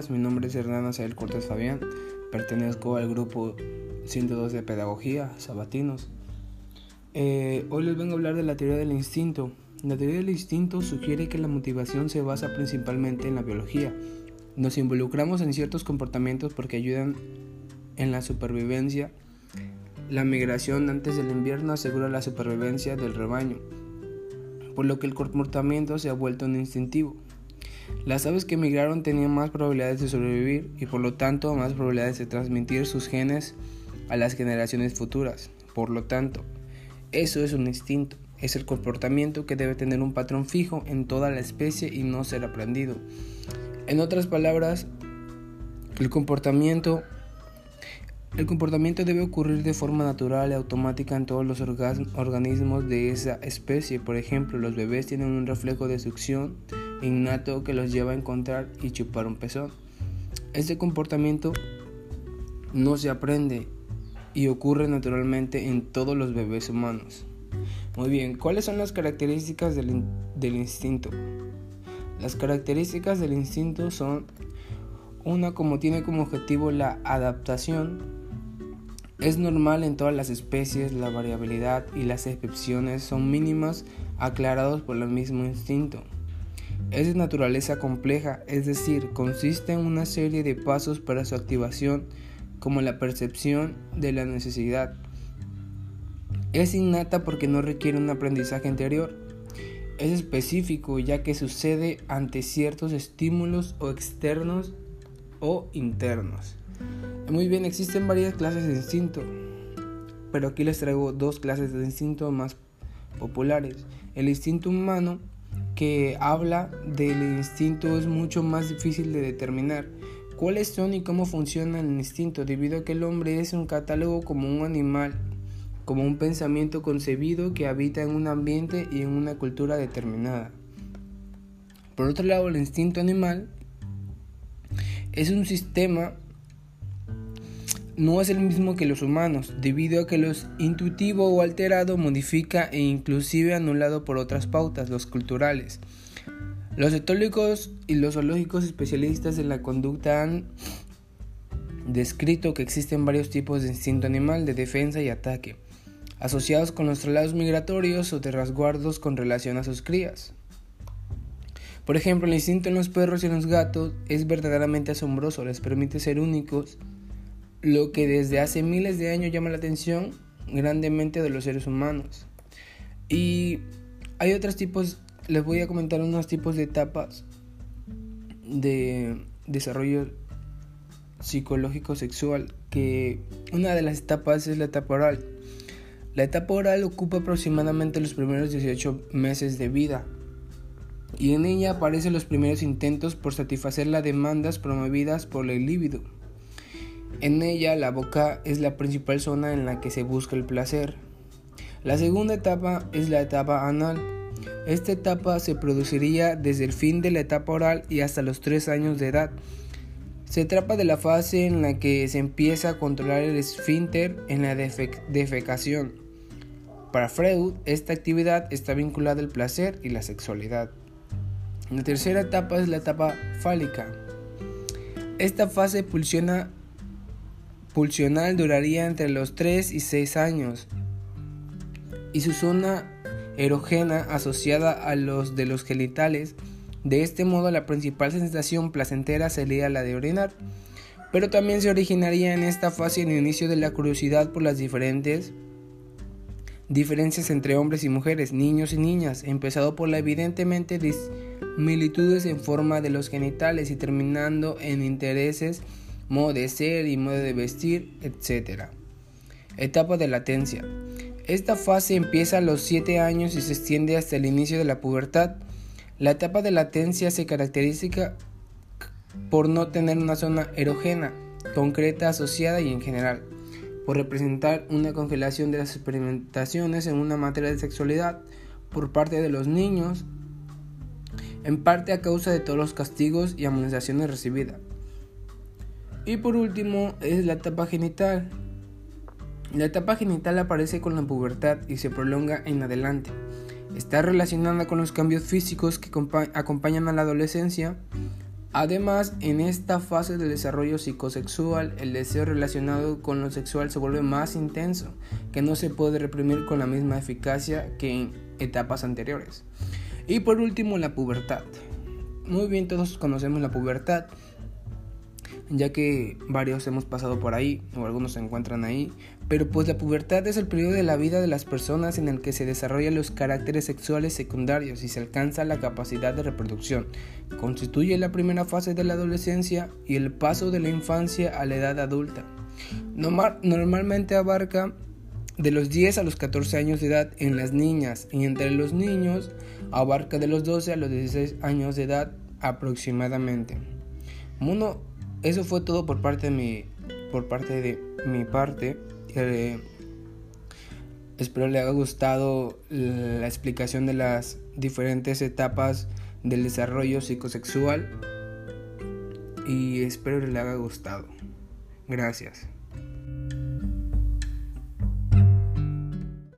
días, mi nombre es Hernán Azael Cortés Fabián, pertenezco al grupo 102 de Pedagogía, Sabatinos. Eh, hoy les vengo a hablar de la teoría del instinto. La teoría del instinto sugiere que la motivación se basa principalmente en la biología. Nos involucramos en ciertos comportamientos porque ayudan en la supervivencia. La migración antes del invierno asegura la supervivencia del rebaño, por lo que el comportamiento se ha vuelto un instintivo. Las aves que emigraron tenían más probabilidades de sobrevivir y por lo tanto más probabilidades de transmitir sus genes a las generaciones futuras. Por lo tanto, eso es un instinto, es el comportamiento que debe tener un patrón fijo en toda la especie y no ser aprendido. En otras palabras, el comportamiento el comportamiento debe ocurrir de forma natural y automática en todos los organismos de esa especie. Por ejemplo, los bebés tienen un reflejo de succión innato que los lleva a encontrar y chupar un pezón. Este comportamiento no se aprende y ocurre naturalmente en todos los bebés humanos. Muy bien, ¿cuáles son las características del, del instinto? Las características del instinto son una como tiene como objetivo la adaptación. Es normal en todas las especies, la variabilidad y las excepciones son mínimas aclarados por el mismo instinto. Es de naturaleza compleja, es decir, consiste en una serie de pasos para su activación, como la percepción de la necesidad. Es innata porque no requiere un aprendizaje anterior. Es específico ya que sucede ante ciertos estímulos o externos o internos. Muy bien, existen varias clases de instinto, pero aquí les traigo dos clases de instinto más populares. El instinto humano que habla del instinto es mucho más difícil de determinar. ¿Cuáles son y cómo funciona el instinto? Debido a que el hombre es un catálogo como un animal, como un pensamiento concebido que habita en un ambiente y en una cultura determinada. Por otro lado, el instinto animal es un sistema no es el mismo que los humanos, debido a que los intuitivo o alterado modifica e inclusive anulado por otras pautas, los culturales. Los etólogos y los zoológicos especialistas en la conducta han descrito que existen varios tipos de instinto animal de defensa y ataque, asociados con los traslados migratorios o de resguardos con relación a sus crías. Por ejemplo, el instinto en los perros y en los gatos es verdaderamente asombroso, les permite ser únicos lo que desde hace miles de años llama la atención grandemente de los seres humanos. Y hay otros tipos, les voy a comentar unos tipos de etapas de desarrollo psicológico sexual, que una de las etapas es la etapa oral. La etapa oral ocupa aproximadamente los primeros 18 meses de vida y en ella aparecen los primeros intentos por satisfacer las demandas promovidas por el líbido. En ella la boca es la principal zona en la que se busca el placer. La segunda etapa es la etapa anal. Esta etapa se produciría desde el fin de la etapa oral y hasta los 3 años de edad. Se trata de la fase en la que se empieza a controlar el esfínter en la defecación. Para Freud, esta actividad está vinculada al placer y la sexualidad. La tercera etapa es la etapa fálica. Esta fase pulsiona pulsional duraría entre los 3 y 6 años y su zona erógena asociada a los de los genitales. De este modo la principal sensación placentera sería la de orinar, pero también se originaría en esta fase el inicio de la curiosidad por las diferentes diferencias entre hombres y mujeres, niños y niñas, empezado por la evidentemente similitudes en forma de los genitales y terminando en intereses modo de ser y modo de vestir, etc. Etapa de latencia. Esta fase empieza a los 7 años y se extiende hasta el inicio de la pubertad. La etapa de latencia se caracteriza por no tener una zona erógena concreta asociada y en general, por representar una congelación de las experimentaciones en una materia de sexualidad por parte de los niños, en parte a causa de todos los castigos y amonestaciones recibidas. Y por último es la etapa genital. La etapa genital aparece con la pubertad y se prolonga en adelante. Está relacionada con los cambios físicos que acompañan a la adolescencia. Además, en esta fase del desarrollo psicosexual, el deseo relacionado con lo sexual se vuelve más intenso, que no se puede reprimir con la misma eficacia que en etapas anteriores. Y por último, la pubertad. Muy bien, todos conocemos la pubertad, ya que varios hemos pasado por ahí o algunos se encuentran ahí, pero pues la pubertad es el periodo de la vida de las personas en el que se desarrollan los caracteres sexuales secundarios y se alcanza la capacidad de reproducción. Constituye la primera fase de la adolescencia y el paso de la infancia a la edad adulta. Normalmente abarca de los 10 a los 14 años de edad en las niñas y entre los niños abarca de los 12 a los 16 años de edad aproximadamente. Mundo eso fue todo por parte de mi, por parte de mi parte. Eh, espero le haya gustado la explicación de las diferentes etapas del desarrollo psicosexual y espero le haya gustado. Gracias.